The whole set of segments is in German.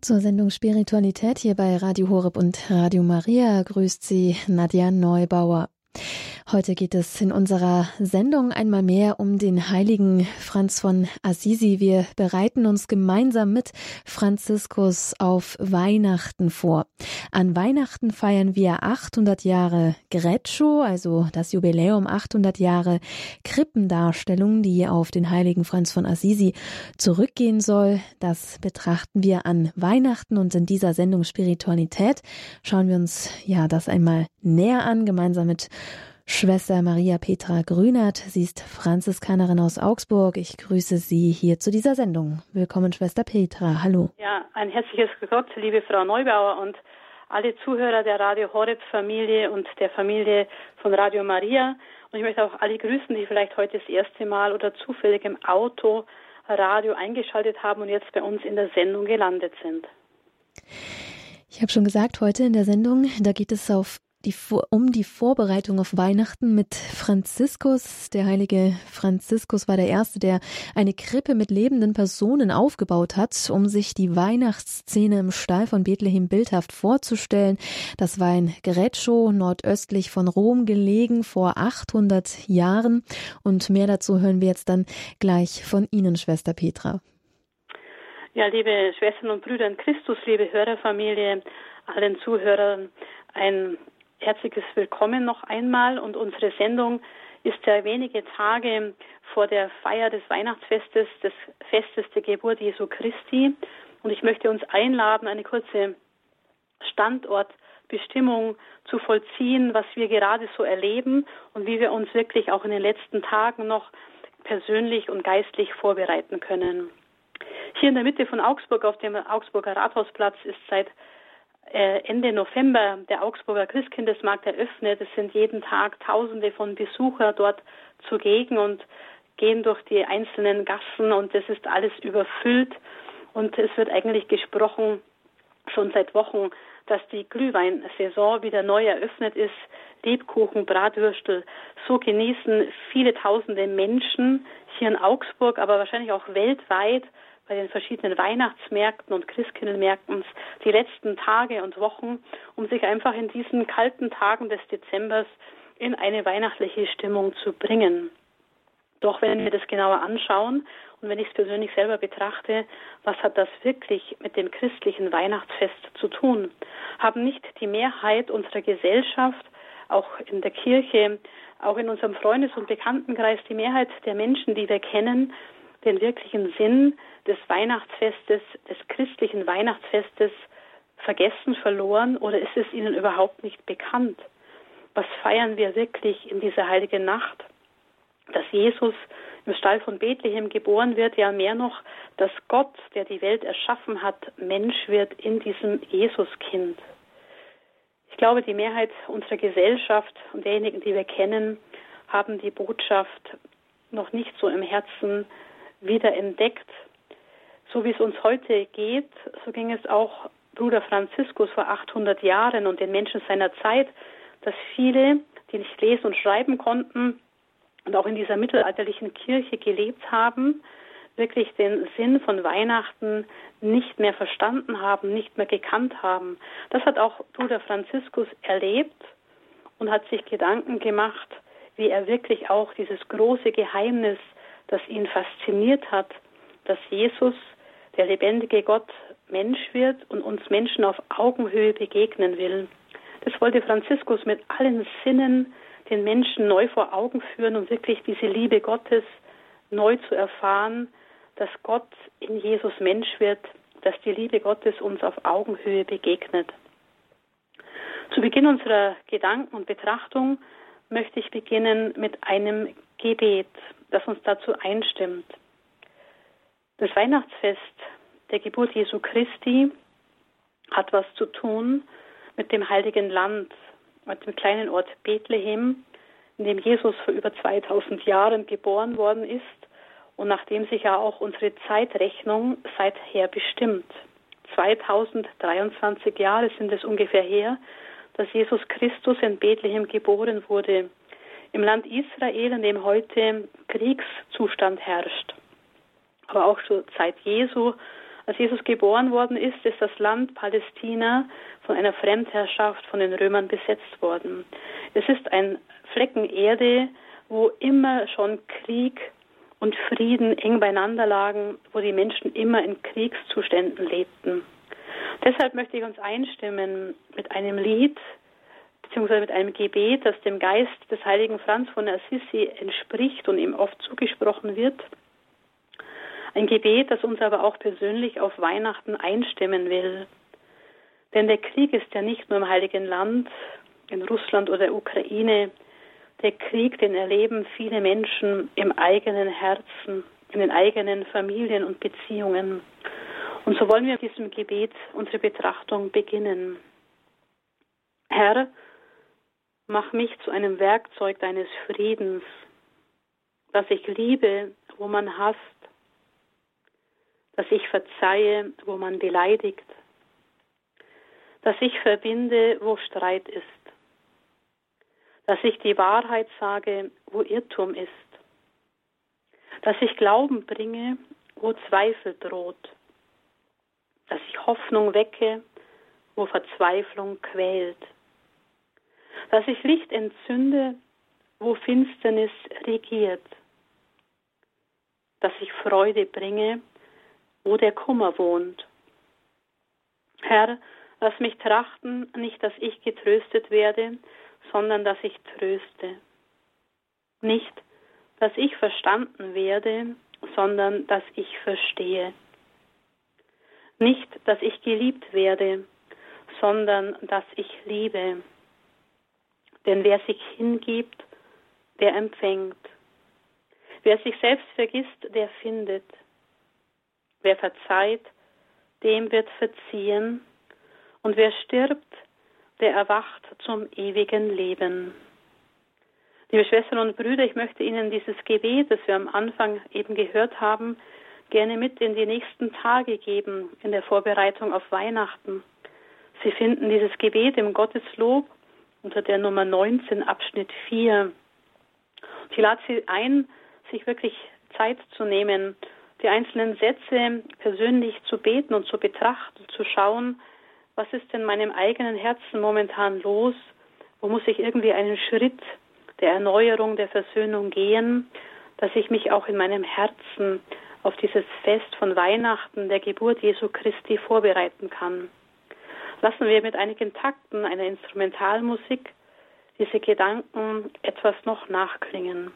Zur Sendung Spiritualität hier bei Radio Horeb und Radio Maria grüßt sie Nadja Neubauer. Heute geht es in unserer Sendung einmal mehr um den heiligen Franz von Assisi. Wir bereiten uns gemeinsam mit Franziskus auf Weihnachten vor. An Weihnachten feiern wir 800 Jahre Greccio, also das Jubiläum 800 Jahre Krippendarstellung, die auf den heiligen Franz von Assisi zurückgehen soll. Das betrachten wir an Weihnachten und in dieser Sendung Spiritualität schauen wir uns ja das einmal näher an, gemeinsam mit Schwester Maria Petra Grünert. Sie ist Franziskanerin aus Augsburg. Ich grüße Sie hier zu dieser Sendung. Willkommen, Schwester Petra. Hallo. Ja, ein herzliches Gott, liebe Frau Neubauer und alle Zuhörer der Radio Horeb Familie und der Familie von Radio Maria. Und ich möchte auch alle grüßen, die vielleicht heute das erste Mal oder zufällig im Auto Radio eingeschaltet haben und jetzt bei uns in der Sendung gelandet sind. Ich habe schon gesagt, heute in der Sendung, da geht es auf die, um die Vorbereitung auf Weihnachten mit Franziskus. Der heilige Franziskus war der Erste, der eine Krippe mit lebenden Personen aufgebaut hat, um sich die Weihnachtsszene im Stall von Bethlehem bildhaft vorzustellen. Das war in Greccio, nordöstlich von Rom gelegen, vor 800 Jahren. Und mehr dazu hören wir jetzt dann gleich von Ihnen, Schwester Petra. Ja, liebe Schwestern und Brüder in Christus, liebe Hörerfamilie, allen Zuhörern ein herzliches Willkommen noch einmal und unsere Sendung ist ja wenige Tage vor der Feier des Weihnachtsfestes, des Festes der Geburt Jesu Christi. Und ich möchte uns einladen, eine kurze Standortbestimmung zu vollziehen, was wir gerade so erleben und wie wir uns wirklich auch in den letzten Tagen noch persönlich und geistlich vorbereiten können. Hier in der Mitte von Augsburg auf dem Augsburger Rathausplatz ist seit Ende November der Augsburger Christkindesmarkt eröffnet. Es sind jeden Tag Tausende von Besucher dort zugegen und gehen durch die einzelnen Gassen und es ist alles überfüllt und es wird eigentlich gesprochen schon seit Wochen, dass die Glühweinsaison wieder neu eröffnet ist. Lebkuchen, Bratwürstel, so genießen viele tausende Menschen hier in Augsburg, aber wahrscheinlich auch weltweit bei den verschiedenen Weihnachtsmärkten und Christkindlmärkten die letzten Tage und Wochen, um sich einfach in diesen kalten Tagen des Dezembers in eine weihnachtliche Stimmung zu bringen. Doch wenn wir das genauer anschauen und wenn ich es persönlich selber betrachte, was hat das wirklich mit dem christlichen Weihnachtsfest zu tun? Haben nicht die Mehrheit unserer Gesellschaft, auch in der Kirche, auch in unserem Freundes- und Bekanntenkreis, die Mehrheit der Menschen, die wir kennen, den wirklichen Sinn des Weihnachtsfestes, des christlichen Weihnachtsfestes vergessen, verloren oder ist es ihnen überhaupt nicht bekannt? Was feiern wir wirklich in dieser heiligen Nacht? Dass Jesus im Stall von Bethlehem geboren wird, ja mehr noch, dass Gott, der die Welt erschaffen hat, Mensch wird in diesem Jesuskind. Ich glaube, die Mehrheit unserer Gesellschaft und derjenigen, die wir kennen, haben die Botschaft noch nicht so im Herzen wieder. So wie es uns heute geht, so ging es auch Bruder Franziskus vor 800 Jahren und den Menschen seiner Zeit, dass viele, die nicht lesen und schreiben konnten und auch in dieser mittelalterlichen Kirche gelebt haben, wirklich den Sinn von Weihnachten nicht mehr verstanden haben, nicht mehr gekannt haben. Das hat auch Bruder Franziskus erlebt und hat sich Gedanken gemacht, wie er wirklich auch dieses große Geheimnis das ihn fasziniert hat, dass Jesus, der lebendige Gott, Mensch wird und uns Menschen auf Augenhöhe begegnen will. Das wollte Franziskus mit allen Sinnen den Menschen neu vor Augen führen und wirklich diese Liebe Gottes neu zu erfahren, dass Gott in Jesus Mensch wird, dass die Liebe Gottes uns auf Augenhöhe begegnet. Zu Beginn unserer Gedanken und Betrachtung möchte ich beginnen mit einem Gebet das uns dazu einstimmt. Das Weihnachtsfest der Geburt Jesu Christi hat was zu tun mit dem heiligen Land, mit dem kleinen Ort Bethlehem, in dem Jesus vor über 2000 Jahren geboren worden ist und nachdem sich ja auch unsere Zeitrechnung seither bestimmt. 2023 Jahre sind es ungefähr her, dass Jesus Christus in Bethlehem geboren wurde im Land Israel, in dem heute Kriegszustand herrscht. Aber auch zur Zeit Jesu, Als Jesus geboren worden ist, ist das Land Palästina von einer Fremdherrschaft von den Römern besetzt worden. Es ist ein Flecken Erde, wo immer schon Krieg und Frieden eng beieinander lagen, wo die Menschen immer in Kriegszuständen lebten. Deshalb möchte ich uns einstimmen mit einem Lied, beziehungsweise mit einem Gebet, das dem Geist des heiligen Franz von Assisi entspricht und ihm oft zugesprochen wird. Ein Gebet, das uns aber auch persönlich auf Weihnachten einstimmen will. Denn der Krieg ist ja nicht nur im Heiligen Land, in Russland oder Ukraine. Der Krieg, den erleben viele Menschen im eigenen Herzen, in den eigenen Familien und Beziehungen. Und so wollen wir mit diesem Gebet unsere Betrachtung beginnen. Herr, mach mich zu einem Werkzeug deines Friedens, dass ich liebe, wo man hasst, dass ich verzeihe, wo man beleidigt, dass ich verbinde, wo Streit ist, dass ich die Wahrheit sage, wo Irrtum ist, dass ich Glauben bringe, wo Zweifel droht, dass ich Hoffnung wecke, wo Verzweiflung quält, dass ich Licht entzünde, wo Finsternis regiert, dass ich Freude bringe, wo der Kummer wohnt. Herr, lass mich trachten, nicht, dass ich getröstet werde, sondern dass ich tröste. Nicht, dass ich verstanden werde, sondern dass ich verstehe. Nicht, dass ich geliebt werde, sondern dass ich liebe. Denn wer sich hingibt, der empfängt. Wer sich selbst vergisst, der findet. Wer verzeiht, dem wird verziehen, und wer stirbt, der erwacht zum ewigen Leben. Liebe Schwestern und Brüder, ich möchte Ihnen dieses Gebet, das wir am Anfang eben gehört haben, gerne mit in die nächsten Tage geben, in der Vorbereitung auf Weihnachten. Sie finden dieses Gebet im Gotteslob unter der Nummer 19, Abschnitt 4. Ich lade Sie ein, sich wirklich Zeit zu nehmen, die einzelnen Sätze persönlich zu beten und zu betrachten, zu schauen, was ist in meinem eigenen Herzen momentan los, wo muss ich irgendwie einen Schritt der Erneuerung, der Versöhnung gehen, dass ich mich auch in meinem Herzen auf dieses Fest von Weihnachten, der Geburt Jesu Christi vorbereiten kann. Lassen wir mit einigen Takten einer Instrumentalmusik diese Gedanken etwas noch nachklingen.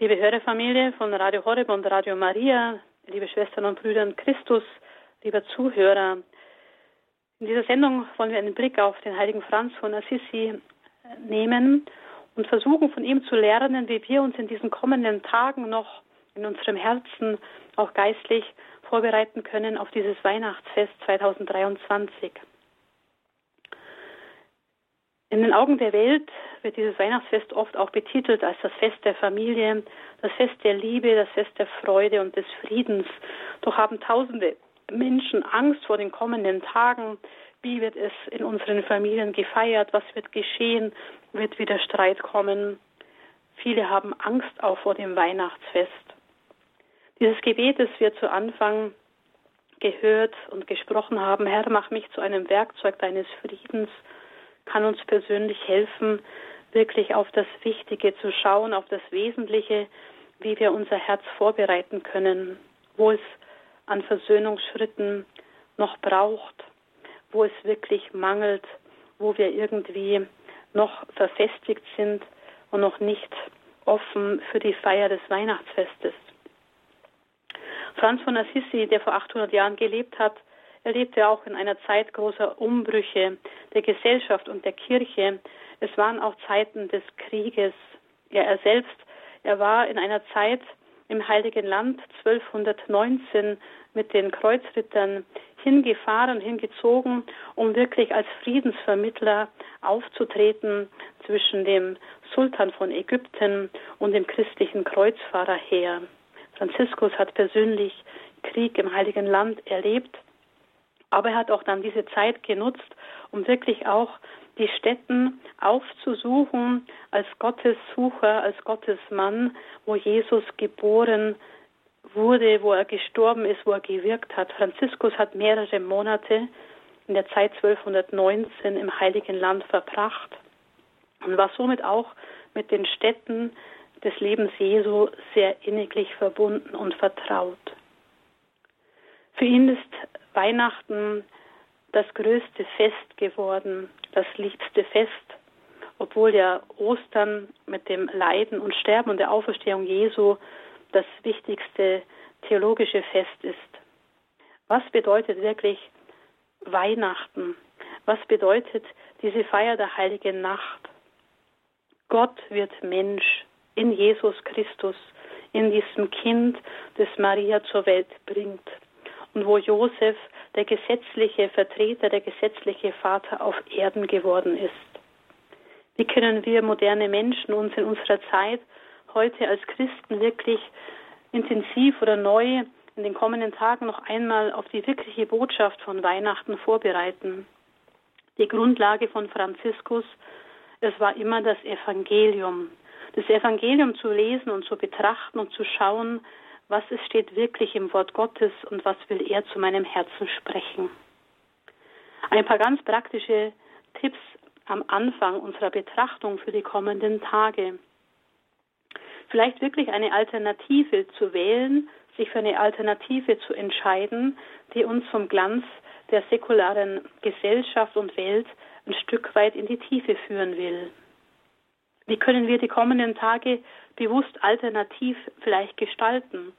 Liebe Hörerfamilie von Radio Horeb und Radio Maria, liebe Schwestern und Brüder in Christus, lieber Zuhörer, in dieser Sendung wollen wir einen Blick auf den heiligen Franz von Assisi nehmen und versuchen von ihm zu lernen, wie wir uns in diesen kommenden Tagen noch in unserem Herzen auch geistlich vorbereiten können auf dieses Weihnachtsfest 2023. In den Augen der Welt wird dieses Weihnachtsfest oft auch betitelt als das Fest der Familie, das Fest der Liebe, das Fest der Freude und des Friedens. Doch haben tausende Menschen Angst vor den kommenden Tagen. Wie wird es in unseren Familien gefeiert? Was wird geschehen? Wird wieder Streit kommen? Viele haben Angst auch vor dem Weihnachtsfest. Dieses Gebet, das wir zu Anfang gehört und gesprochen haben, Herr, mach mich zu einem Werkzeug deines Friedens kann uns persönlich helfen, wirklich auf das Wichtige zu schauen, auf das Wesentliche, wie wir unser Herz vorbereiten können, wo es an Versöhnungsschritten noch braucht, wo es wirklich mangelt, wo wir irgendwie noch verfestigt sind und noch nicht offen für die Feier des Weihnachtsfestes. Franz von Assisi, der vor 800 Jahren gelebt hat, er lebte auch in einer Zeit großer Umbrüche der Gesellschaft und der Kirche. Es waren auch Zeiten des Krieges. Ja, er selbst, er war in einer Zeit im Heiligen Land 1219 mit den Kreuzrittern hingefahren, hingezogen, um wirklich als Friedensvermittler aufzutreten zwischen dem Sultan von Ägypten und dem christlichen Kreuzfahrerheer. Franziskus hat persönlich Krieg im Heiligen Land erlebt. Aber er hat auch dann diese Zeit genutzt, um wirklich auch die Städten aufzusuchen als Gottessucher, als Gottesmann, wo Jesus geboren wurde, wo er gestorben ist, wo er gewirkt hat. Franziskus hat mehrere Monate in der Zeit 1219 im Heiligen Land verbracht und war somit auch mit den Städten des Lebens Jesu sehr inniglich verbunden und vertraut. Für ihn ist Weihnachten das größte Fest geworden, das liebste Fest, obwohl ja Ostern mit dem Leiden und Sterben und der Auferstehung Jesu das wichtigste theologische Fest ist. Was bedeutet wirklich Weihnachten? Was bedeutet diese Feier der heiligen Nacht? Gott wird Mensch in Jesus Christus, in diesem Kind, das Maria zur Welt bringt und wo Josef der gesetzliche Vertreter, der gesetzliche Vater auf Erden geworden ist. Wie können wir moderne Menschen uns in unserer Zeit heute als Christen wirklich intensiv oder neu in den kommenden Tagen noch einmal auf die wirkliche Botschaft von Weihnachten vorbereiten? Die Grundlage von Franziskus, es war immer das Evangelium. Das Evangelium zu lesen und zu betrachten und zu schauen, was es steht wirklich im Wort Gottes und was will er zu meinem Herzen sprechen. Ein paar ganz praktische Tipps am Anfang unserer Betrachtung für die kommenden Tage. Vielleicht wirklich eine Alternative zu wählen, sich für eine Alternative zu entscheiden, die uns vom Glanz der säkularen Gesellschaft und Welt ein Stück weit in die Tiefe führen will. Wie können wir die kommenden Tage bewusst alternativ vielleicht gestalten?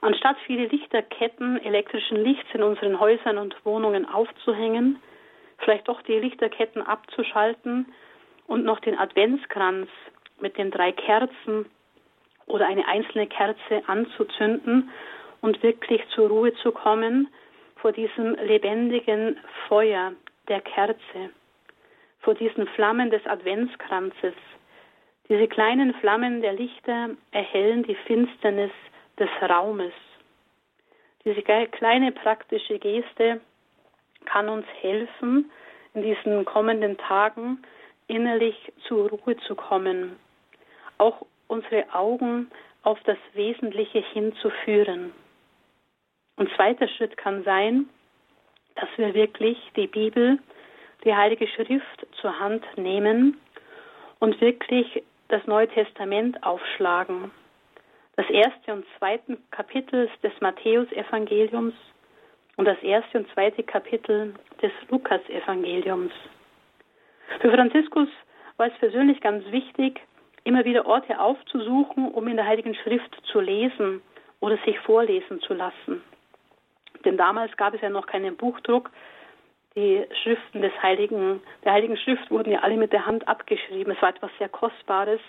Anstatt viele Lichterketten elektrischen Lichts in unseren Häusern und Wohnungen aufzuhängen, vielleicht doch die Lichterketten abzuschalten und noch den Adventskranz mit den drei Kerzen oder eine einzelne Kerze anzuzünden und wirklich zur Ruhe zu kommen vor diesem lebendigen Feuer der Kerze, vor diesen Flammen des Adventskranzes, diese kleinen Flammen der Lichter erhellen die Finsternis des Raumes. Diese kleine praktische Geste kann uns helfen, in diesen kommenden Tagen innerlich zur Ruhe zu kommen, auch unsere Augen auf das Wesentliche hinzuführen. Ein zweiter Schritt kann sein, dass wir wirklich die Bibel, die Heilige Schrift zur Hand nehmen und wirklich das Neue Testament aufschlagen. Das erste und zweite Kapitel des Matthäusevangeliums und das erste und zweite Kapitel des Lukasevangeliums. Für Franziskus war es persönlich ganz wichtig, immer wieder Orte aufzusuchen, um in der Heiligen Schrift zu lesen oder sich vorlesen zu lassen. Denn damals gab es ja noch keinen Buchdruck, die Schriften des Heiligen, der Heiligen Schrift wurden ja alle mit der Hand abgeschrieben. Es war etwas sehr Kostbares,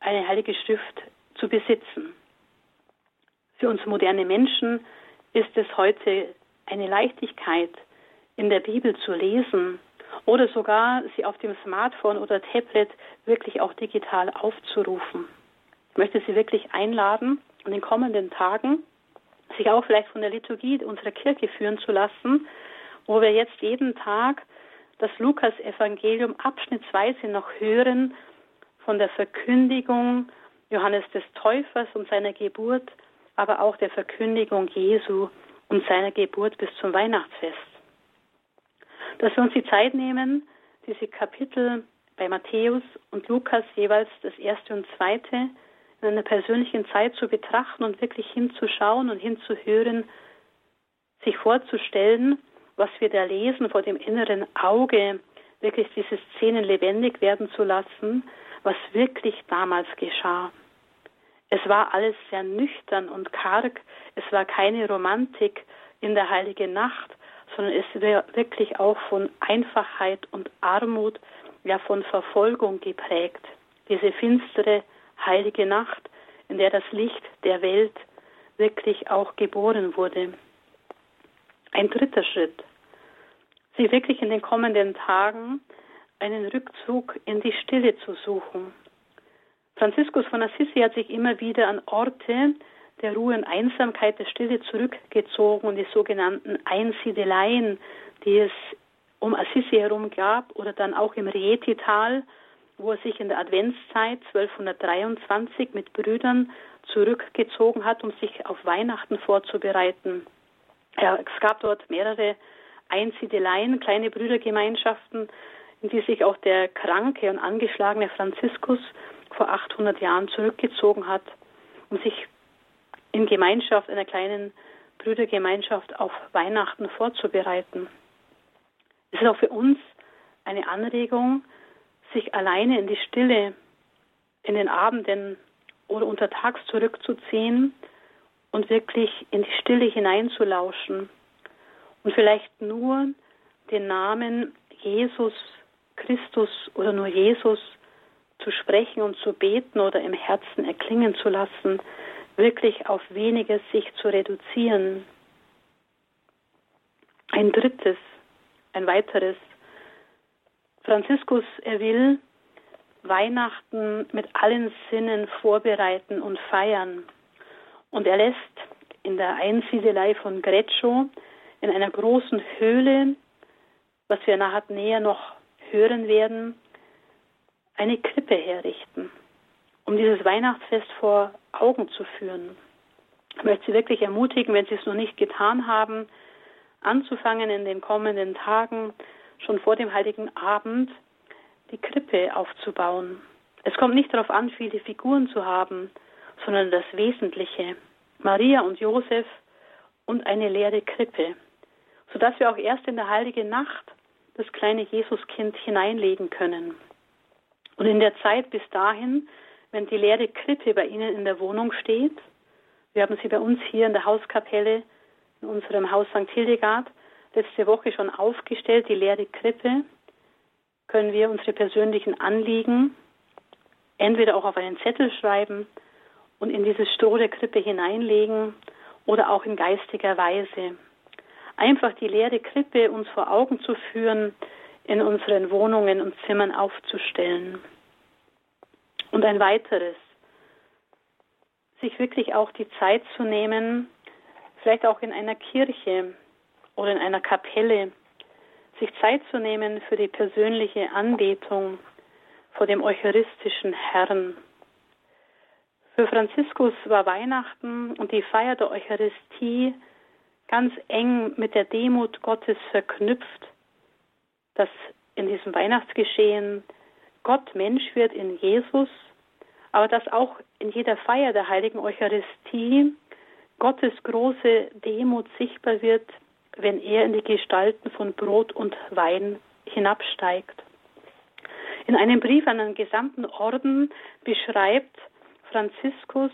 eine Heilige Schrift zu besitzen. Für uns moderne Menschen ist es heute eine Leichtigkeit, in der Bibel zu lesen oder sogar sie auf dem Smartphone oder Tablet wirklich auch digital aufzurufen. Ich möchte Sie wirklich einladen, in den kommenden Tagen sich auch vielleicht von der Liturgie unserer Kirche führen zu lassen wo wir jetzt jeden Tag das Lukas-Evangelium abschnittsweise noch hören von der Verkündigung Johannes des Täufers und seiner Geburt, aber auch der Verkündigung Jesu und seiner Geburt bis zum Weihnachtsfest. Dass wir uns die Zeit nehmen, diese Kapitel bei Matthäus und Lukas jeweils das erste und zweite in einer persönlichen Zeit zu betrachten und wirklich hinzuschauen und hinzuhören, sich vorzustellen, was wir da lesen, vor dem inneren Auge wirklich diese Szenen lebendig werden zu lassen, was wirklich damals geschah. Es war alles sehr nüchtern und karg, es war keine Romantik in der heiligen Nacht, sondern es war wirklich auch von Einfachheit und Armut, ja von Verfolgung geprägt. Diese finstere heilige Nacht, in der das Licht der Welt wirklich auch geboren wurde. Ein dritter Schritt sie wirklich in den kommenden Tagen einen Rückzug in die Stille zu suchen. Franziskus von Assisi hat sich immer wieder an Orte der Ruhe und Einsamkeit, der Stille zurückgezogen und die sogenannten Einsiedeleien, die es um Assisi herum gab oder dann auch im Rieti-Tal, wo er sich in der Adventszeit 1223 mit Brüdern zurückgezogen hat, um sich auf Weihnachten vorzubereiten. Ja, es gab dort mehrere Einsiedeleien, kleine Brüdergemeinschaften, in die sich auch der kranke und angeschlagene Franziskus vor 800 Jahren zurückgezogen hat, um sich in Gemeinschaft, einer kleinen Brüdergemeinschaft auf Weihnachten vorzubereiten. Es ist auch für uns eine Anregung, sich alleine in die Stille in den Abenden oder untertags zurückzuziehen und wirklich in die Stille hineinzulauschen und vielleicht nur den Namen Jesus Christus oder nur Jesus zu sprechen und zu beten oder im Herzen erklingen zu lassen, wirklich auf weniges sich zu reduzieren. Ein drittes, ein weiteres. Franziskus, er will Weihnachten mit allen Sinnen vorbereiten und feiern. Und er lässt in der Einsiedelei von Greccio in einer großen Höhle, was wir nachher näher noch hören werden, eine Krippe herrichten, um dieses Weihnachtsfest vor Augen zu führen. Ich möchte Sie wirklich ermutigen, wenn Sie es noch nicht getan haben, anzufangen in den kommenden Tagen, schon vor dem Heiligen Abend, die Krippe aufzubauen. Es kommt nicht darauf an, viele Figuren zu haben, sondern das Wesentliche, Maria und Josef und eine leere Krippe, sodass wir auch erst in der heiligen Nacht das kleine Jesuskind hineinlegen können. Und in der Zeit bis dahin, wenn die leere Krippe bei Ihnen in der Wohnung steht, wir haben sie bei uns hier in der Hauskapelle in unserem Haus St. Hildegard letzte Woche schon aufgestellt, die leere Krippe, können wir unsere persönlichen Anliegen entweder auch auf einen Zettel schreiben und in dieses Stroh der Krippe hineinlegen oder auch in geistiger Weise. Einfach die leere Krippe uns vor Augen zu führen, in unseren Wohnungen und Zimmern aufzustellen. Und ein weiteres, sich wirklich auch die Zeit zu nehmen, vielleicht auch in einer Kirche oder in einer Kapelle, sich Zeit zu nehmen für die persönliche Anbetung vor dem eucharistischen Herrn. Für Franziskus war Weihnachten und die Feier der Eucharistie ganz eng mit der Demut Gottes verknüpft, dass in diesem Weihnachtsgeschehen Gott Mensch wird in Jesus, aber dass auch in jeder Feier der heiligen Eucharistie Gottes große Demut sichtbar wird wenn er in die Gestalten von Brot und Wein hinabsteigt. In einem Brief an den gesamten Orden beschreibt Franziskus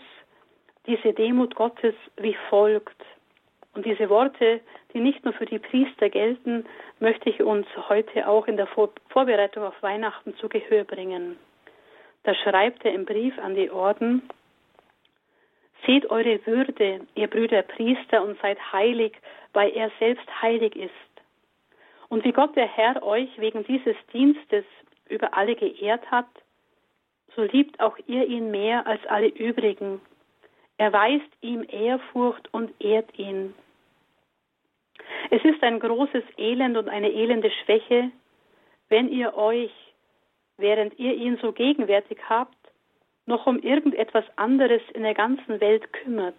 diese Demut Gottes wie folgt. Und diese Worte, die nicht nur für die Priester gelten, möchte ich uns heute auch in der Vorbereitung auf Weihnachten zu Gehör bringen. Da schreibt er im Brief an die Orden, Seht eure Würde, ihr Brüder Priester, und seid heilig, weil er selbst heilig ist. Und wie Gott der Herr euch wegen dieses Dienstes über alle geehrt hat, so liebt auch ihr ihn mehr als alle übrigen. Erweist ihm Ehrfurcht und ehrt ihn. Es ist ein großes Elend und eine elende Schwäche, wenn ihr euch, während ihr ihn so gegenwärtig habt, noch um irgendetwas anderes in der ganzen Welt kümmert.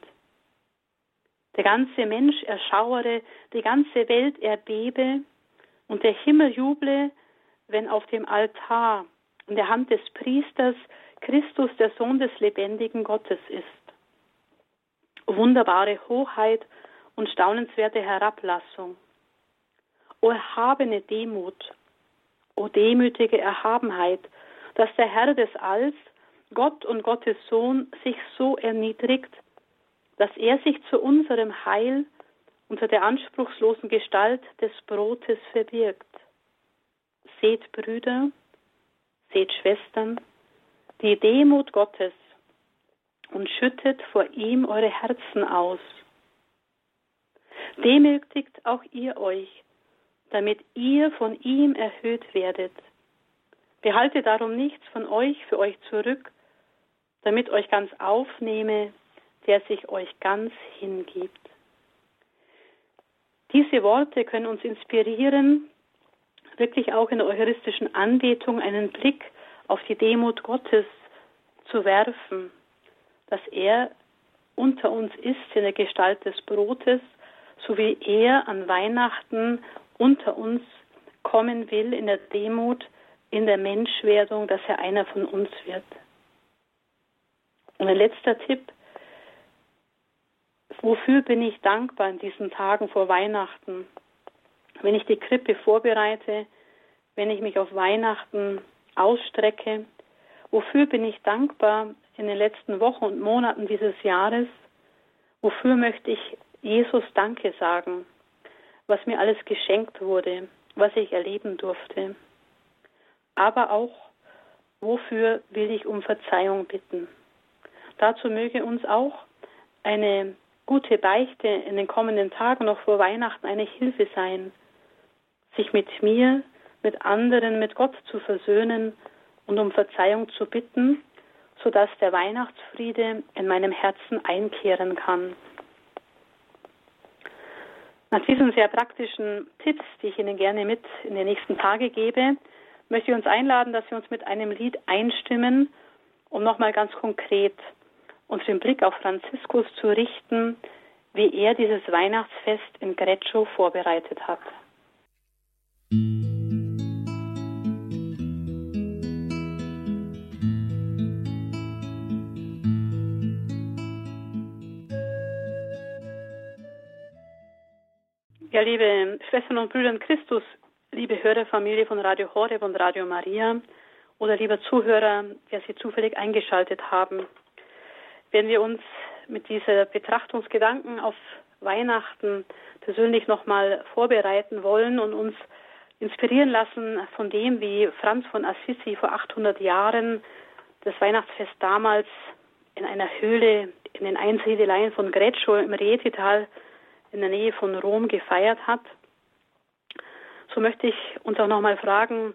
Der ganze Mensch erschauere, die ganze Welt erbebe und der Himmel juble, wenn auf dem Altar in der Hand des Priesters Christus der Sohn des lebendigen Gottes ist. Wunderbare Hoheit und staunenswerte Herablassung. O erhabene Demut, o demütige Erhabenheit, dass der Herr des Alls Gott und Gottes Sohn sich so erniedrigt, dass er sich zu unserem Heil unter der anspruchslosen Gestalt des Brotes verbirgt. Seht Brüder, seht Schwestern, die Demut Gottes und schüttet vor ihm eure Herzen aus. Demütigt auch ihr euch, damit ihr von ihm erhöht werdet. Behaltet darum nichts von euch für euch zurück, damit euch ganz aufnehme der sich euch ganz hingibt. Diese Worte können uns inspirieren, wirklich auch in der eucharistischen Anbetung einen Blick auf die Demut Gottes zu werfen, dass er unter uns ist in der Gestalt des Brotes, so wie er an Weihnachten unter uns kommen will in der Demut, in der Menschwerdung, dass er einer von uns wird. Und ein letzter Tipp, wofür bin ich dankbar in diesen Tagen vor Weihnachten? Wenn ich die Krippe vorbereite, wenn ich mich auf Weihnachten ausstrecke, wofür bin ich dankbar in den letzten Wochen und Monaten dieses Jahres? Wofür möchte ich Jesus Danke sagen, was mir alles geschenkt wurde, was ich erleben durfte? Aber auch, wofür will ich um Verzeihung bitten? Dazu möge uns auch eine gute Beichte in den kommenden Tagen noch vor Weihnachten eine Hilfe sein, sich mit mir, mit anderen, mit Gott zu versöhnen und um Verzeihung zu bitten, sodass der Weihnachtsfriede in meinem Herzen einkehren kann. Nach diesen sehr praktischen Tipps, die ich Ihnen gerne mit in die nächsten Tage gebe, möchte ich uns einladen, dass wir uns mit einem Lied einstimmen, um nochmal ganz konkret unseren Blick auf Franziskus zu richten, wie er dieses Weihnachtsfest in Greccio vorbereitet hat. Ja, liebe Schwestern und Brüder in Christus, liebe Hörerfamilie von Radio Horeb und Radio Maria oder lieber Zuhörer, der Sie zufällig eingeschaltet haben, wenn wir uns mit dieser Betrachtungsgedanken auf Weihnachten persönlich nochmal vorbereiten wollen und uns inspirieren lassen von dem, wie Franz von Assisi vor 800 Jahren das Weihnachtsfest damals in einer Höhle in den Einsiedeleien von Greccio im Rietital in der Nähe von Rom gefeiert hat. So möchte ich uns auch nochmal fragen,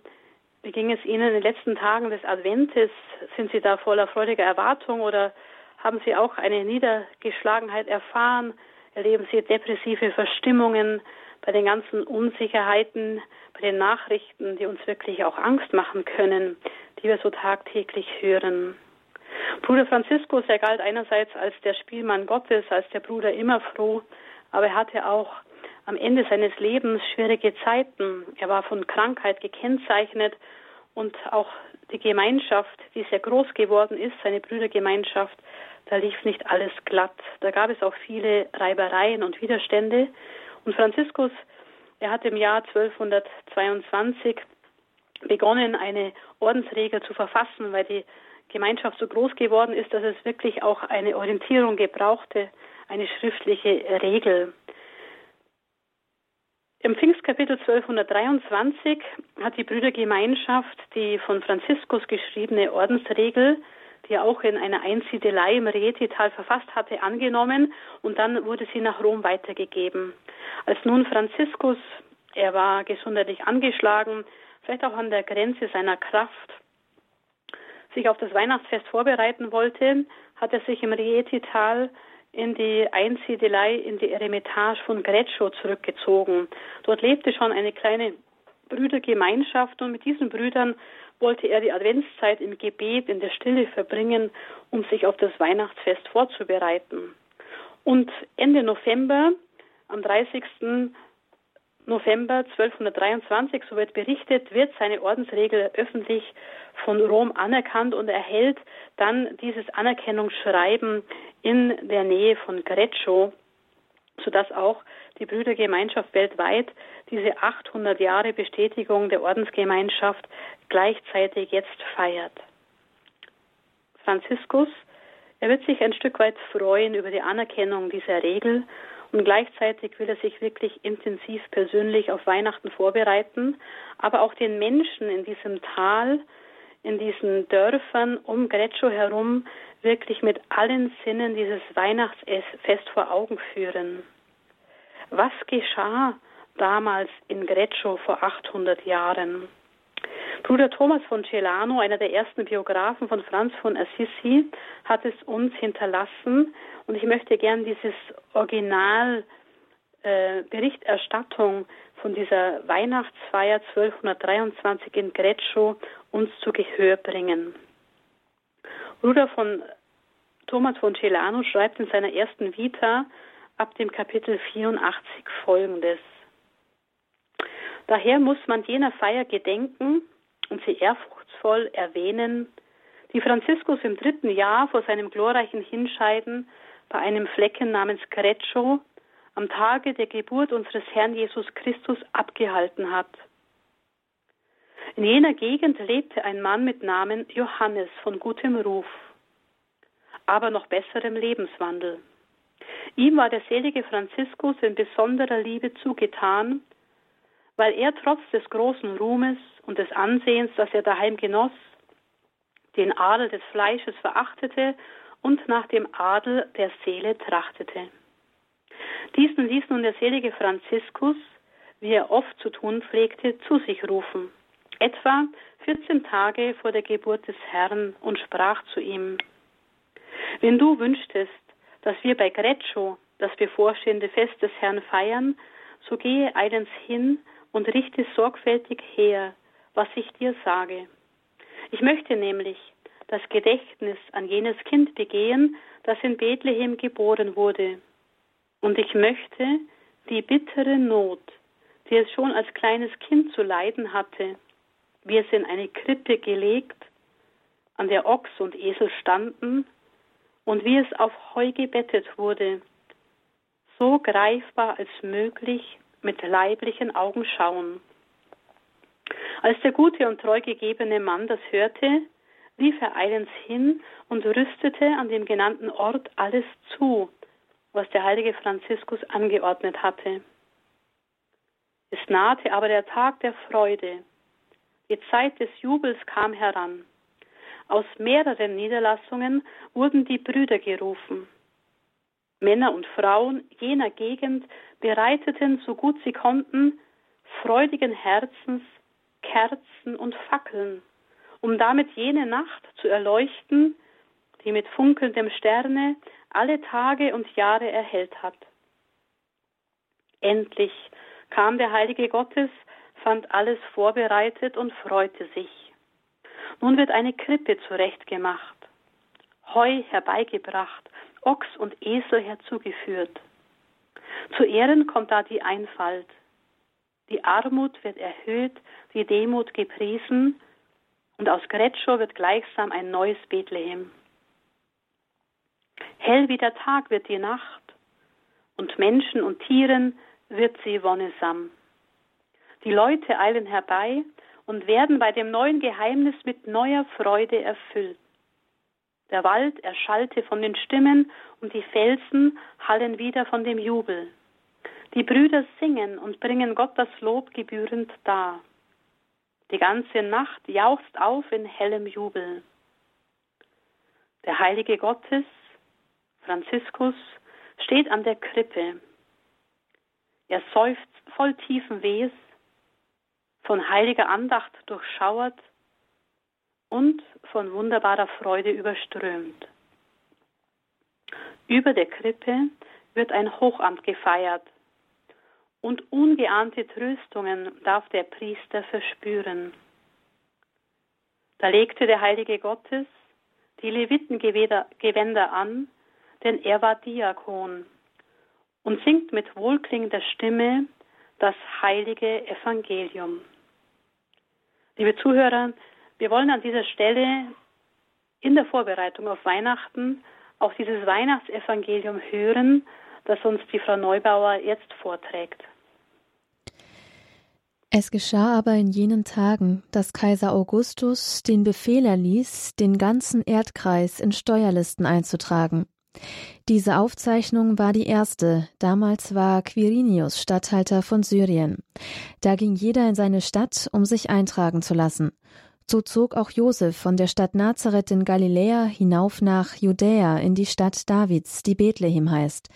wie ging es Ihnen in den letzten Tagen des Adventes? Sind Sie da voller freudiger Erwartung oder haben Sie auch eine Niedergeschlagenheit erfahren? Erleben Sie depressive Verstimmungen bei den ganzen Unsicherheiten, bei den Nachrichten, die uns wirklich auch Angst machen können, die wir so tagtäglich hören? Bruder Franziskus, er galt einerseits als der Spielmann Gottes, als der Bruder immer froh, aber er hatte auch am Ende seines Lebens schwierige Zeiten. Er war von Krankheit gekennzeichnet und auch die Gemeinschaft, die sehr groß geworden ist, seine Brüdergemeinschaft, da lief nicht alles glatt. Da gab es auch viele Reibereien und Widerstände. Und Franziskus, er hat im Jahr 1222 begonnen, eine Ordensregel zu verfassen, weil die Gemeinschaft so groß geworden ist, dass es wirklich auch eine Orientierung gebrauchte eine schriftliche Regel. Im Pfingstkapitel 1223 hat die Brüdergemeinschaft die von Franziskus geschriebene Ordensregel, die er auch in einer Einsiedelei im Rietital verfasst hatte, angenommen und dann wurde sie nach Rom weitergegeben. Als nun Franziskus, er war gesundheitlich angeschlagen, vielleicht auch an der Grenze seiner Kraft, sich auf das Weihnachtsfest vorbereiten wollte, hat er sich im Rietital in die Einsiedelei, in die Eremitage von Greccio zurückgezogen. Dort lebte schon eine kleine Brüdergemeinschaft und mit diesen Brüdern wollte er die Adventszeit im Gebet, in der Stille verbringen, um sich auf das Weihnachtsfest vorzubereiten. Und Ende November, am 30. November 1223, so wird berichtet, wird seine Ordensregel öffentlich von Rom anerkannt und erhält dann dieses Anerkennungsschreiben in der Nähe von Greccio, sodass auch die Brüdergemeinschaft weltweit diese 800 Jahre Bestätigung der Ordensgemeinschaft gleichzeitig jetzt feiert. Franziskus, er wird sich ein Stück weit freuen über die Anerkennung dieser Regel und gleichzeitig will er sich wirklich intensiv persönlich auf Weihnachten vorbereiten, aber auch den Menschen in diesem Tal, in diesen Dörfern um Greccio herum wirklich mit allen Sinnen dieses Weihnachtsfest vor Augen führen. Was geschah damals in Greccio vor 800 Jahren? Bruder Thomas von Celano, einer der ersten Biografen von Franz von Assisi, hat es uns hinterlassen und ich möchte gern dieses Original äh, Berichterstattung von dieser Weihnachtsfeier 1223 in Greccio uns zu Gehör bringen. Bruder von Thomas von Celano schreibt in seiner ersten Vita ab dem Kapitel 84 folgendes. Daher muss man jener Feier gedenken und sie ehrfurchtsvoll erwähnen, die Franziskus im dritten Jahr vor seinem glorreichen Hinscheiden bei einem Flecken namens Greccio am Tage der Geburt unseres Herrn Jesus Christus abgehalten hat. In jener Gegend lebte ein Mann mit Namen Johannes von gutem Ruf, aber noch besserem Lebenswandel. Ihm war der selige Franziskus in besonderer Liebe zugetan, weil er trotz des großen Ruhmes und des Ansehens, das er daheim genoss, den Adel des Fleisches verachtete und nach dem Adel der Seele trachtete. Diesen ließ nun der selige Franziskus, wie er oft zu tun pflegte, zu sich rufen, etwa 14 Tage vor der Geburt des Herrn, und sprach zu ihm, Wenn du wünschtest, dass wir bei Greccio das bevorstehende Fest des Herrn feiern, so gehe eilends hin und richte sorgfältig her, was ich dir sage. Ich möchte nämlich das Gedächtnis an jenes Kind begehen, das in Bethlehem geboren wurde. Und ich möchte die bittere Not, die es schon als kleines Kind zu leiden hatte, wie es in eine Krippe gelegt, an der Ochs und Esel standen, und wie es auf Heu gebettet wurde, so greifbar als möglich mit leiblichen Augen schauen. Als der gute und treu gegebene Mann das hörte, lief er eilends hin und rüstete an dem genannten Ort alles zu, was der heilige Franziskus angeordnet hatte. Es nahte aber der Tag der Freude. Die Zeit des Jubels kam heran. Aus mehreren Niederlassungen wurden die Brüder gerufen. Männer und Frauen jener Gegend bereiteten, so gut sie konnten, freudigen Herzens Kerzen und Fackeln, um damit jene Nacht zu erleuchten, die mit funkelndem Sterne alle Tage und Jahre erhellt hat. Endlich kam der Heilige Gottes, fand alles vorbereitet und freute sich. Nun wird eine Krippe zurechtgemacht, Heu herbeigebracht, Ochs und Esel herzugeführt. Zu Ehren kommt da die Einfalt. Die Armut wird erhöht, die Demut gepriesen, und aus Greccio wird gleichsam ein neues Bethlehem. Hell wie der Tag wird die Nacht, und Menschen und Tieren wird sie wonnesam. Die Leute eilen herbei und werden bei dem neuen Geheimnis mit neuer Freude erfüllt. Der Wald erschallte von den Stimmen und die Felsen hallen wieder von dem Jubel. Die Brüder singen und bringen Gott das Lob gebührend dar. Die ganze Nacht jauchzt auf in hellem Jubel. Der Heilige Gottes, Franziskus, steht an der Krippe. Er seufzt voll tiefen Wehs, von heiliger Andacht durchschauert und von wunderbarer Freude überströmt. Über der Krippe wird ein Hochamt gefeiert und ungeahnte Tröstungen darf der Priester verspüren. Da legte der Heilige Gottes die Levitengewänder an, denn er war Diakon und singt mit wohlklingender Stimme das heilige Evangelium. Liebe Zuhörer, wir wollen an dieser Stelle in der Vorbereitung auf Weihnachten auch dieses Weihnachtsevangelium hören, das uns die Frau Neubauer jetzt vorträgt. Es geschah aber in jenen Tagen, dass Kaiser Augustus den Befehl erließ, den ganzen Erdkreis in Steuerlisten einzutragen. Diese Aufzeichnung war die erste. Damals war Quirinius Statthalter von Syrien. Da ging jeder in seine Stadt, um sich eintragen zu lassen. So zog auch Josef von der Stadt Nazareth in Galiläa hinauf nach Judäa in die Stadt Davids, die Bethlehem heißt,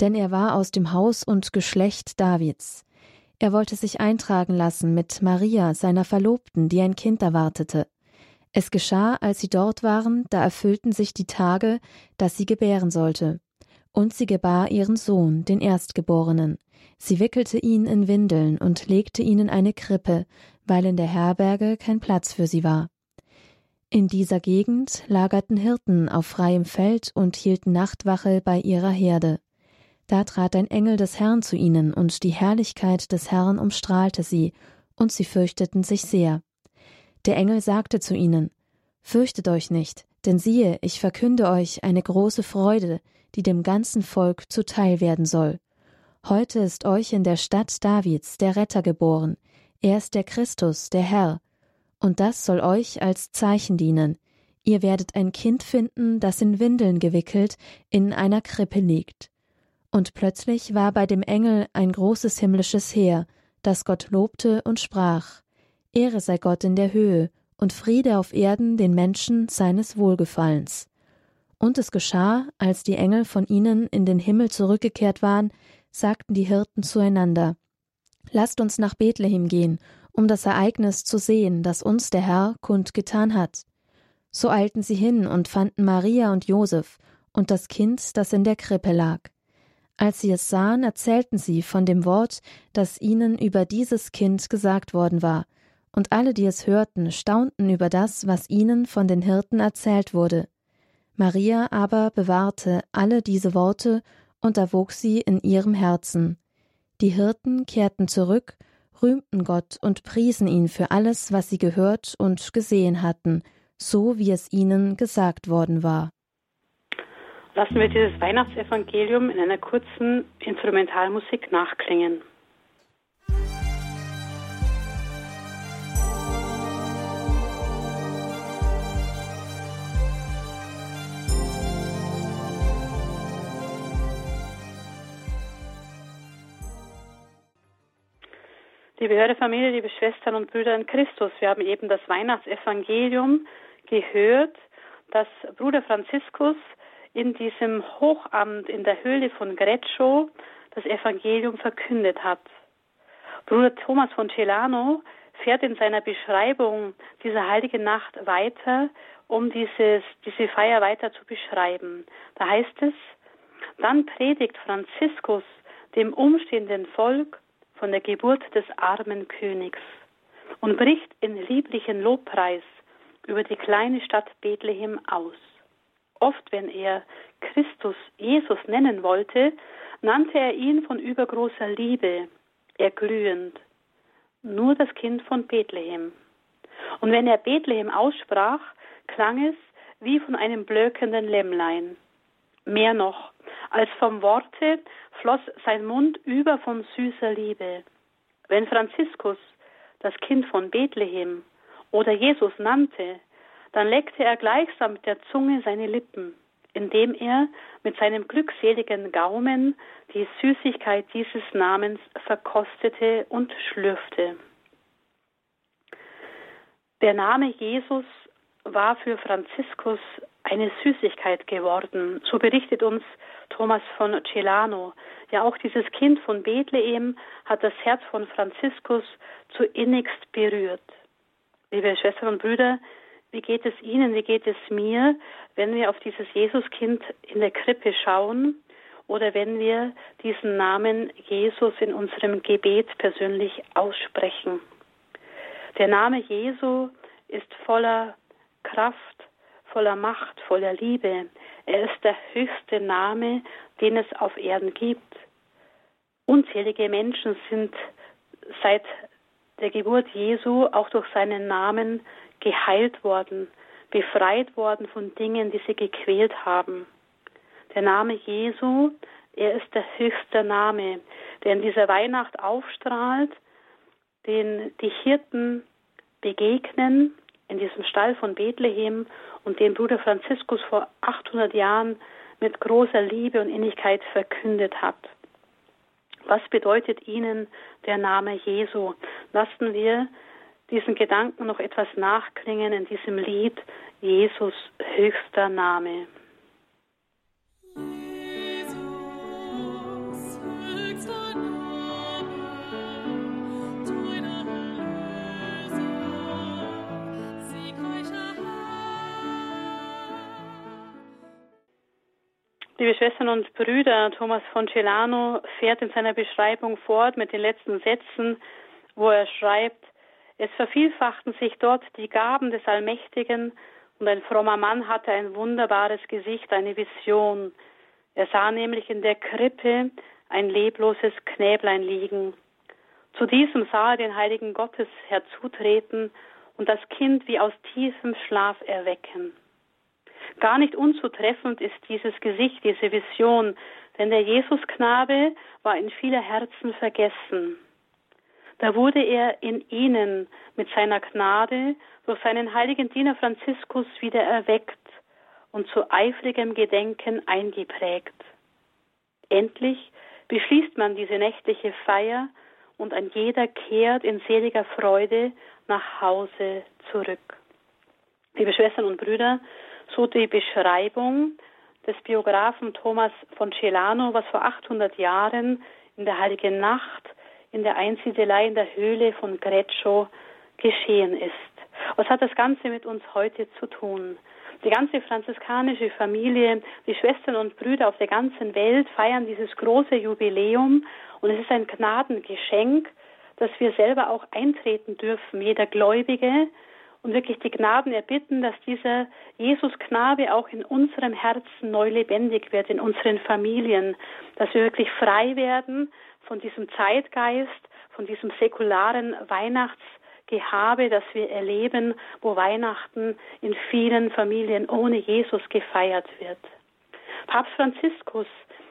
denn er war aus dem Haus und Geschlecht Davids. Er wollte sich eintragen lassen mit Maria, seiner Verlobten, die ein Kind erwartete. Es geschah, als sie dort waren, da erfüllten sich die Tage, dass sie gebären sollte. Und sie gebar ihren Sohn, den Erstgeborenen. Sie wickelte ihn in Windeln und legte ihn in eine Krippe, weil in der Herberge kein Platz für sie war. In dieser Gegend lagerten Hirten auf freiem Feld und hielten Nachtwache bei ihrer Herde. Da trat ein Engel des Herrn zu ihnen, und die Herrlichkeit des Herrn umstrahlte sie, und sie fürchteten sich sehr. Der Engel sagte zu ihnen Fürchtet euch nicht, denn siehe, ich verkünde euch eine große Freude, die dem ganzen Volk zuteil werden soll. Heute ist euch in der Stadt Davids der Retter geboren, er ist der Christus, der Herr, und das soll euch als Zeichen dienen. Ihr werdet ein Kind finden, das in Windeln gewickelt in einer Krippe liegt. Und plötzlich war bei dem Engel ein großes himmlisches Heer, das Gott lobte und sprach Ehre sei Gott in der Höhe und Friede auf Erden den Menschen seines Wohlgefallens. Und es geschah, als die Engel von ihnen in den Himmel zurückgekehrt waren, sagten die Hirten zueinander Lasst uns nach Bethlehem gehen, um das Ereignis zu sehen, das uns der Herr kundgetan hat. So eilten sie hin und fanden Maria und Josef und das Kind, das in der Krippe lag. Als sie es sahen, erzählten sie von dem Wort, das ihnen über dieses Kind gesagt worden war, und alle, die es hörten, staunten über das, was ihnen von den Hirten erzählt wurde. Maria aber bewahrte alle diese Worte und erwog sie in ihrem Herzen. Die Hirten kehrten zurück, rühmten Gott und priesen ihn für alles, was sie gehört und gesehen hatten, so wie es ihnen gesagt worden war. Lassen wir dieses Weihnachtsevangelium in einer kurzen Instrumentalmusik nachklingen. Liebe Hörerfamilie, liebe Schwestern und Brüder in Christus, wir haben eben das Weihnachtsevangelium gehört, das Bruder Franziskus in diesem Hochamt in der Höhle von Greccio das Evangelium verkündet hat. Bruder Thomas von Celano fährt in seiner Beschreibung dieser heiligen Nacht weiter, um dieses, diese Feier weiter zu beschreiben. Da heißt es, dann predigt Franziskus dem umstehenden Volk von der Geburt des armen Königs und bricht in lieblichen Lobpreis über die kleine Stadt Bethlehem aus. Oft, wenn er Christus Jesus nennen wollte, nannte er ihn von übergroßer Liebe, erglühend, nur das Kind von Bethlehem. Und wenn er Bethlehem aussprach, klang es wie von einem blökenden Lämmlein. Mehr noch, als vom Worte floss sein Mund über von süßer Liebe. Wenn Franziskus das Kind von Bethlehem oder Jesus nannte, dann leckte er gleichsam mit der Zunge seine Lippen, indem er mit seinem glückseligen Gaumen die Süßigkeit dieses Namens verkostete und schlürfte. Der Name Jesus war für Franziskus eine Süßigkeit geworden. So berichtet uns Thomas von Celano. Ja, auch dieses Kind von Bethlehem hat das Herz von Franziskus zu innigst berührt. Liebe Schwestern und Brüder, wie geht es Ihnen, wie geht es mir, wenn wir auf dieses Jesuskind in der Krippe schauen oder wenn wir diesen Namen Jesus in unserem Gebet persönlich aussprechen? Der Name Jesu ist voller Kraft, voller Macht, voller Liebe. Er ist der höchste Name, den es auf Erden gibt. Unzählige Menschen sind seit der Geburt Jesu auch durch seinen Namen geheilt worden, befreit worden von Dingen, die sie gequält haben. Der Name Jesu, er ist der höchste Name, der in dieser Weihnacht aufstrahlt, den die Hirten begegnen in diesem Stall von Bethlehem und den Bruder Franziskus vor 800 Jahren mit großer Liebe und Innigkeit verkündet hat. Was bedeutet Ihnen der Name Jesu? Lassen wir diesen Gedanken noch etwas nachklingen in diesem Lied Jesus höchster Name. Jesus höchster Name. Liebe Schwestern und Brüder, Thomas von Celano fährt in seiner Beschreibung fort mit den letzten Sätzen, wo er schreibt, es vervielfachten sich dort die Gaben des Allmächtigen und ein frommer Mann hatte ein wunderbares Gesicht, eine Vision. Er sah nämlich in der Krippe ein lebloses Knäblein liegen. Zu diesem sah er den heiligen Gottes herzutreten und das Kind wie aus tiefem Schlaf erwecken. Gar nicht unzutreffend ist dieses Gesicht, diese Vision, denn der Jesusknabe war in vieler Herzen vergessen. Da wurde er in ihnen mit seiner Gnade durch seinen heiligen Diener Franziskus wieder erweckt und zu eifrigem Gedenken eingeprägt. Endlich beschließt man diese nächtliche Feier und ein jeder kehrt in seliger Freude nach Hause zurück. Liebe Schwestern und Brüder, so die Beschreibung des Biografen Thomas von Celano, was vor 800 Jahren in der Heiligen Nacht in der Einsiedelei in der Höhle von Greccio geschehen ist. Was hat das Ganze mit uns heute zu tun? Die ganze franziskanische Familie, die Schwestern und Brüder auf der ganzen Welt feiern dieses große Jubiläum und es ist ein Gnadengeschenk, dass wir selber auch eintreten dürfen, jeder Gläubige, und wirklich die Gnaden erbitten, dass dieser Jesus-Knabe auch in unserem Herzen neu lebendig wird, in unseren Familien, dass wir wirklich frei werden von diesem Zeitgeist, von diesem säkularen Weihnachtsgehabe, das wir erleben, wo Weihnachten in vielen Familien ohne Jesus gefeiert wird. Papst Franziskus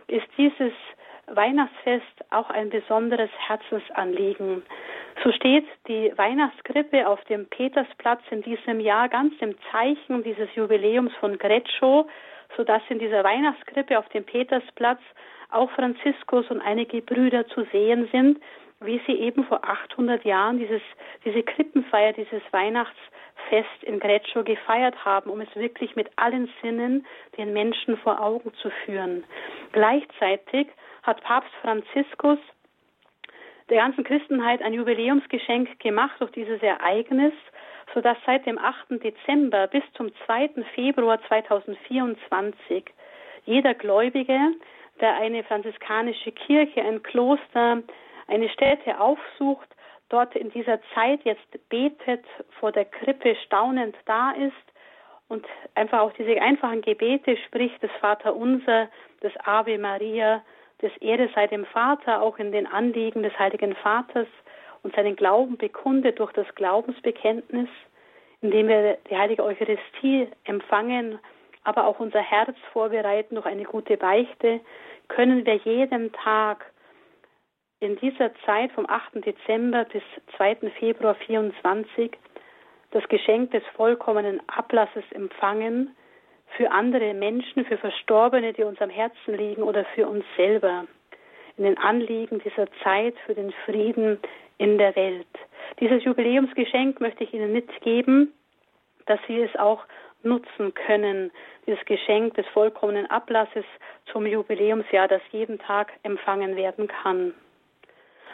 ist dieses Weihnachtsfest auch ein besonderes Herzensanliegen. So steht die Weihnachtskrippe auf dem Petersplatz in diesem Jahr ganz im Zeichen dieses Jubiläums von Greccio, sodass in dieser Weihnachtskrippe auf dem Petersplatz auch Franziskus und einige Brüder zu sehen sind, wie sie eben vor 800 Jahren dieses, diese Krippenfeier, dieses Weihnachtsfest in Greccio gefeiert haben, um es wirklich mit allen Sinnen den Menschen vor Augen zu führen. Gleichzeitig hat Papst Franziskus der ganzen Christenheit ein Jubiläumsgeschenk gemacht durch dieses Ereignis, sodass seit dem 8. Dezember bis zum 2. Februar 2024 jeder Gläubige, der eine franziskanische Kirche, ein Kloster, eine Stätte aufsucht, dort in dieser Zeit jetzt betet, vor der Krippe staunend da ist und einfach auch diese einfachen Gebete spricht, des Vaterunser, des Ave Maria, des Ehre sei dem Vater, auch in den Anliegen des Heiligen Vaters und seinen Glauben bekundet durch das Glaubensbekenntnis, indem wir die heilige Eucharistie empfangen, aber auch unser Herz vorbereiten durch eine gute Beichte, können wir jeden Tag in dieser Zeit vom 8. Dezember bis 2. Februar 24 das Geschenk des vollkommenen Ablasses empfangen, für andere Menschen, für Verstorbene, die uns am Herzen liegen oder für uns selber. In den Anliegen dieser Zeit für den Frieden in der Welt. Dieses Jubiläumsgeschenk möchte ich Ihnen mitgeben, dass Sie es auch nutzen können, dieses Geschenk des vollkommenen Ablasses zum Jubiläumsjahr, das jeden Tag empfangen werden kann.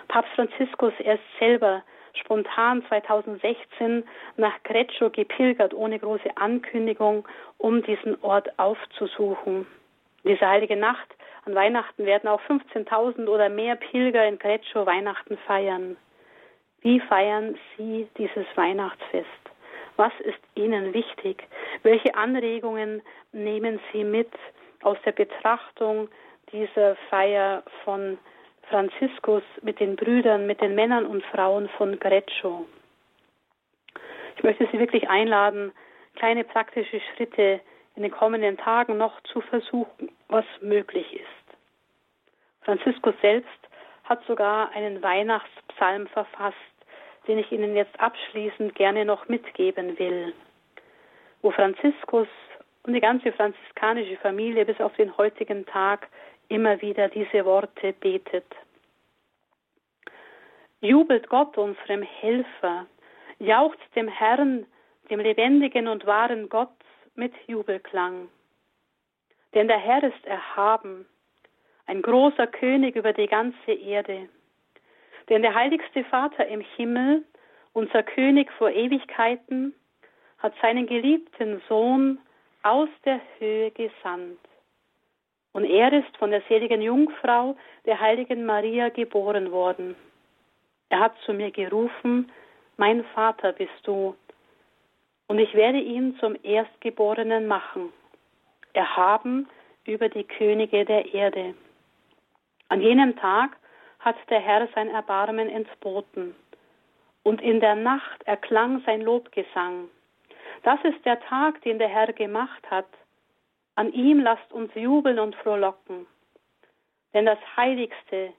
Papst Franziskus, er ist selber spontan 2016 nach Greccio gepilgert, ohne große Ankündigung, um diesen Ort aufzusuchen. Diese heilige Nacht an Weihnachten werden auch 15.000 oder mehr Pilger in Greccio Weihnachten feiern. Wie feiern Sie dieses Weihnachtsfest? Was ist Ihnen wichtig? Welche Anregungen nehmen Sie mit aus der Betrachtung dieser Feier von Franziskus mit den Brüdern, mit den Männern und Frauen von Greccio. Ich möchte Sie wirklich einladen, kleine praktische Schritte in den kommenden Tagen noch zu versuchen, was möglich ist. Franziskus selbst hat sogar einen Weihnachtspsalm verfasst, den ich Ihnen jetzt abschließend gerne noch mitgeben will, wo Franziskus und die ganze franziskanische Familie bis auf den heutigen Tag immer wieder diese Worte betet. Jubelt Gott, unserem Helfer, jaucht dem Herrn, dem lebendigen und wahren Gott, mit Jubelklang. Denn der Herr ist erhaben, ein großer König über die ganze Erde. Denn der heiligste Vater im Himmel, unser König vor Ewigkeiten, hat seinen geliebten Sohn aus der Höhe gesandt Und er ist von der seligen Jungfrau, der heiligen Maria, geboren worden. Er hat zu mir gerufen, mein Vater bist du, und ich werde ihn zum Erstgeborenen machen, erhaben über die Könige der Erde. An jenem Tag hat der Herr sein Erbarmen entboten, und in der Nacht erklang sein Lobgesang. Das ist der Tag, den der Herr gemacht hat, an ihm lasst uns jubeln und frohlocken. Denn das heiligste,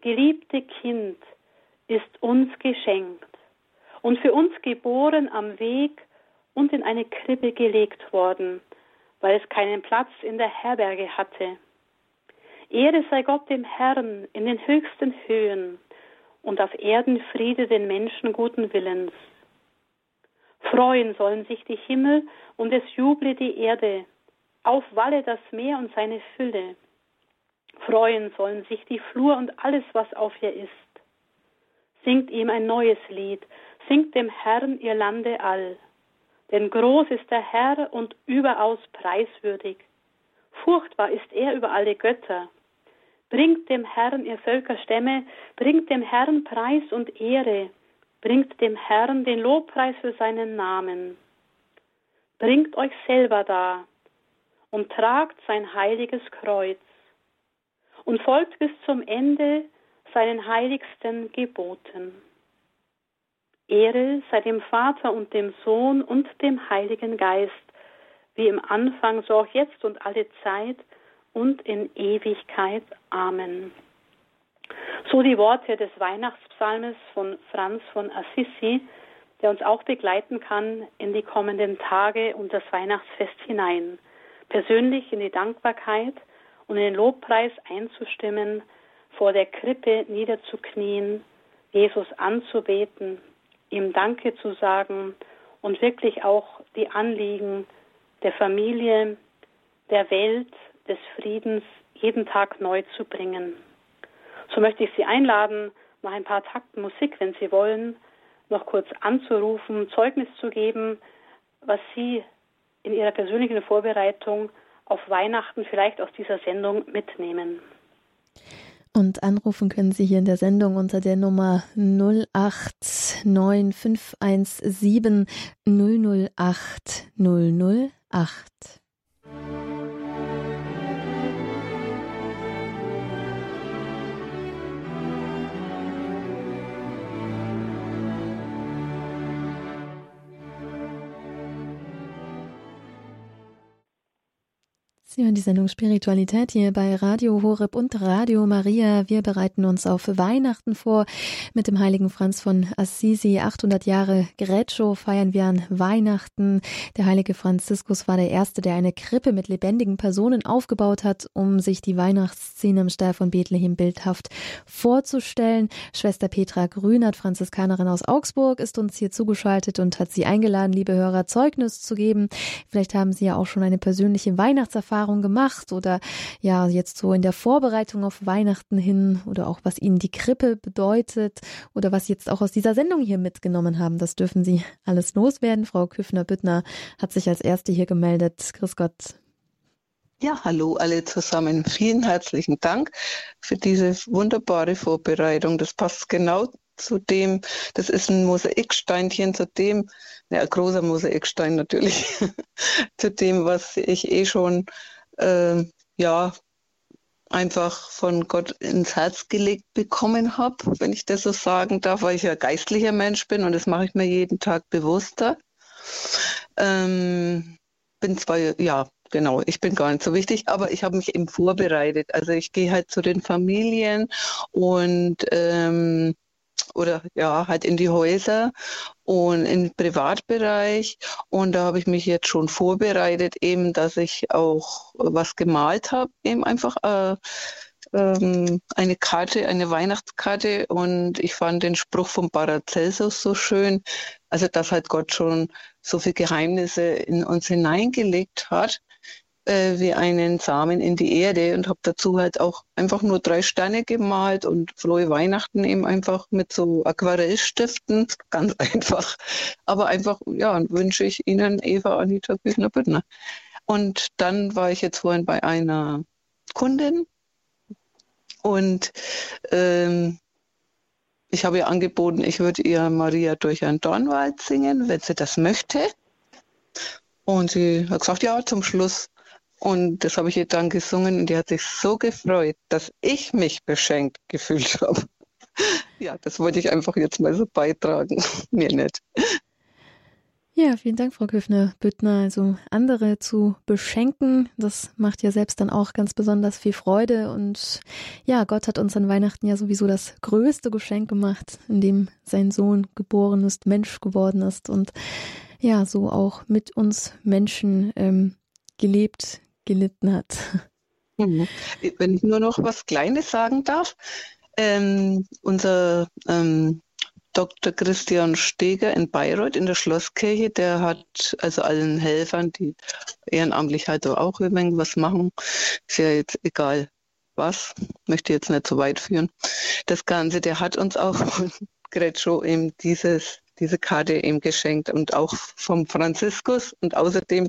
geliebte Kind ist uns geschenkt und für uns geboren am Weg und in eine Krippe gelegt worden, weil es keinen Platz in der Herberge hatte. Ehre sei Gott dem Herrn in den höchsten Höhen und auf Erden Friede den Menschen guten Willens. Freuen sollen sich die Himmel und es juble die Erde aufwalle das Meer und seine Fülle. Freuen sollen sich die Flur und alles, was auf ihr ist. Singt ihm ein neues Lied, singt dem Herrn ihr Lande all. Denn groß ist der Herr und überaus preiswürdig. Furchtbar ist er über alle Götter. Bringt dem Herrn ihr Völkerstämme, bringt dem Herrn Preis und Ehre, bringt dem Herrn den Lobpreis für seinen Namen. Bringt euch selber dar, und tragt sein heiliges Kreuz und folgt bis zum Ende seinen heiligsten Geboten. Ehre sei dem Vater und dem Sohn und dem Heiligen Geist, wie im Anfang, so auch jetzt und alle Zeit und in Ewigkeit. Amen. So die Worte des Weihnachtspsalmes von Franz von Assisi, der uns auch begleiten kann in die kommenden Tage und das Weihnachtsfest hinein persönlich in die Dankbarkeit und in den Lobpreis einzustimmen, vor der Krippe niederzuknien, Jesus anzubeten, ihm Danke zu sagen und wirklich auch die Anliegen der Familie, der Welt, des Friedens jeden Tag neu zu bringen. So möchte ich Sie einladen, nach ein paar Takten Musik, wenn Sie wollen, noch kurz anzurufen, Zeugnis zu geben, was Sie in Ihrer persönlichen Vorbereitung auf Weihnachten vielleicht aus dieser Sendung mitnehmen. Und anrufen können Sie hier in der Sendung unter der Nummer 089517 008 008. Sie hören die Sendung Spiritualität hier bei Radio Horeb und Radio Maria. Wir bereiten uns auf Weihnachten vor. Mit dem heiligen Franz von Assisi, 800 Jahre Greccio, feiern wir an Weihnachten. Der heilige Franziskus war der Erste, der eine Krippe mit lebendigen Personen aufgebaut hat, um sich die Weihnachtsszene im Stall von Bethlehem bildhaft vorzustellen. Schwester Petra Grünert, Franziskanerin aus Augsburg, ist uns hier zugeschaltet und hat Sie eingeladen, liebe Hörer, Zeugnis zu geben. Vielleicht haben Sie ja auch schon eine persönliche Weihnachtserfahrung Erfahrung gemacht oder ja, jetzt so in der Vorbereitung auf Weihnachten hin oder auch was Ihnen die Krippe bedeutet oder was Sie jetzt auch aus dieser Sendung hier mitgenommen haben. Das dürfen Sie alles loswerden. Frau Küffner-Büttner hat sich als Erste hier gemeldet. Grüß Gott. Ja, hallo alle zusammen. Vielen herzlichen Dank für diese wunderbare Vorbereitung. Das passt genau zu dem, das ist ein Mosaiksteinchen, zu dem, ja, großer Mosaikstein natürlich, zu dem, was ich eh schon äh, ja, einfach von Gott ins Herz gelegt bekommen habe, wenn ich das so sagen darf, weil ich ja geistlicher Mensch bin und das mache ich mir jeden Tag bewusster. Ähm, bin zwar, ja, genau, ich bin gar nicht so wichtig, aber ich habe mich eben vorbereitet. Also ich gehe halt zu den Familien und ähm, oder ja, halt in die Häuser und im Privatbereich. Und da habe ich mich jetzt schon vorbereitet, eben, dass ich auch was gemalt habe, eben einfach äh, ähm, eine Karte, eine Weihnachtskarte. Und ich fand den Spruch von Paracelsus so schön, also dass halt Gott schon so viele Geheimnisse in uns hineingelegt hat äh, wie einen Samen in die Erde und habe dazu halt auch einfach nur drei Sterne gemalt und frohe Weihnachten eben einfach mit so Aquarellstiften, ganz einfach. Aber einfach, ja, wünsche ich Ihnen, Eva, Anita Küchner-Büttner. Und dann war ich jetzt vorhin bei einer Kundin und ähm, ich habe ihr angeboten, ich würde ihr Maria durch einen Dornwald singen, wenn sie das möchte. Und sie hat gesagt, ja, zum Schluss. Und das habe ich ihr dann gesungen und die hat sich so gefreut, dass ich mich beschenkt gefühlt habe. Ja, das wollte ich einfach jetzt mal so beitragen. Mir nicht. Ja, vielen Dank, Frau Küffner-Büttner. Also andere zu beschenken, das macht ja selbst dann auch ganz besonders viel Freude. Und ja, Gott hat uns an Weihnachten ja sowieso das größte Geschenk gemacht, in dem sein Sohn geboren ist, Mensch geworden ist und ja, so auch mit uns Menschen ähm, gelebt, gelitten hat. Mhm. Wenn ich nur noch was Kleines sagen darf, ähm, unser ähm, Dr. Christian Steger in Bayreuth in der Schlosskirche, der hat also allen Helfern, die ehrenamtlich halt auch irgendwas machen, ist ja jetzt egal was, möchte jetzt nicht so weit führen. Das Ganze, der hat uns auch von Gretcho eben dieses, diese Karte eben geschenkt und auch vom Franziskus und außerdem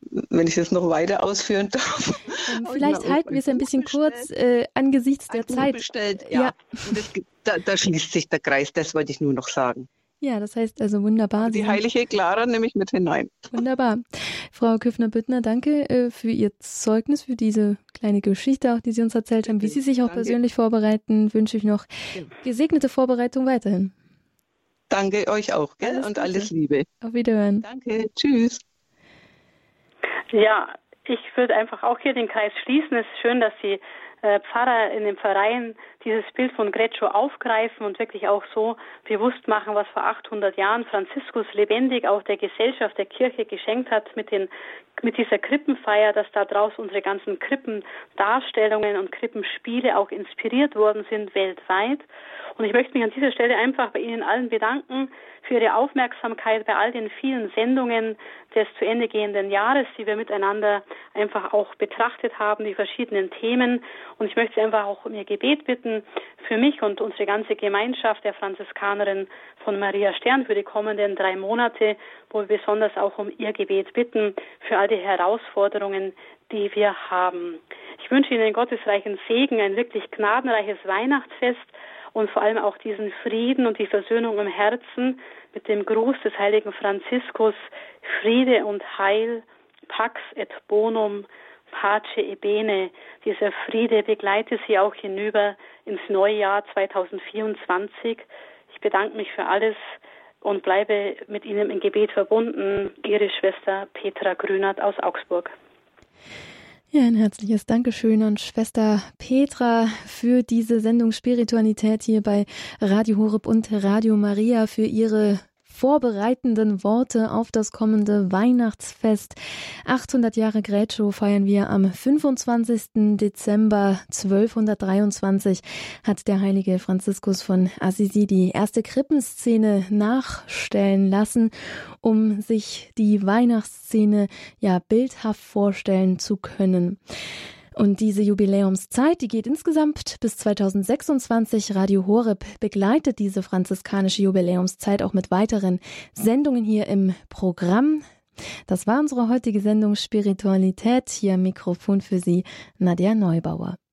wenn ich das noch weiter ausführen darf. Ähm, vielleicht halten wir es ein bisschen kurz äh, angesichts der Zeit. Bestellt, ja. ja. Das, da, da, schließt sich der Kreis, das wollte ich nur noch sagen. Ja, das heißt also wunderbar. Die heilige Clara nehme ich mit hinein. Wunderbar. Frau Küffner-Büttner, danke äh, für Ihr Zeugnis, für diese kleine Geschichte auch, die Sie uns erzählt haben. Wie Sie sich auch danke. persönlich vorbereiten, wünsche ich noch gesegnete Vorbereitung weiterhin. Danke euch auch gell? Alles und alles Liebe. Auf Wiederhören. Danke, tschüss. Ja, ich würde einfach auch hier den Kreis schließen. Es ist schön, dass Sie äh, Pfarrer in den Pfarreien dieses Bild von Greccio aufgreifen und wirklich auch so bewusst machen, was vor 800 Jahren Franziskus lebendig auch der Gesellschaft, der Kirche geschenkt hat mit den mit dieser Krippenfeier, dass da draus unsere ganzen Krippendarstellungen und Krippenspiele auch inspiriert worden sind weltweit. Und ich möchte mich an dieser Stelle einfach bei Ihnen allen bedanken für Ihre Aufmerksamkeit bei all den vielen Sendungen des zu Ende gehenden Jahres, die wir miteinander einfach auch betrachtet haben, die verschiedenen Themen. Und ich möchte Sie einfach auch um Ihr Gebet bitten für mich und unsere ganze Gemeinschaft der Franziskanerin von Maria Stern für die kommenden drei Monate, wo wir besonders auch um Ihr Gebet bitten für all die Herausforderungen, die wir haben. Ich wünsche Ihnen gottesreichen Segen, ein wirklich gnadenreiches Weihnachtsfest und vor allem auch diesen Frieden und die Versöhnung im Herzen mit dem Gruß des heiligen Franziskus, Friede und Heil, Pax et Bonum, Pace e Bene. Dieser Friede begleite Sie auch hinüber ins neue Jahr 2024. Ich bedanke mich für alles und bleibe mit Ihnen im Gebet verbunden. Ihre Schwester Petra Grünert aus Augsburg. Ja, ein herzliches Dankeschön an Schwester Petra für diese Sendung Spiritualität hier bei Radio Horeb und Radio Maria für ihre vorbereitenden Worte auf das kommende Weihnachtsfest. 800 Jahre Grätschow feiern wir am 25. Dezember 1223 hat der heilige Franziskus von Assisi die erste Krippenszene nachstellen lassen, um sich die Weihnachtsszene ja bildhaft vorstellen zu können. Und diese Jubiläumszeit, die geht insgesamt bis 2026. Radio Horeb begleitet diese franziskanische Jubiläumszeit auch mit weiteren Sendungen hier im Programm. Das war unsere heutige Sendung Spiritualität. Hier Mikrofon für Sie Nadja Neubauer.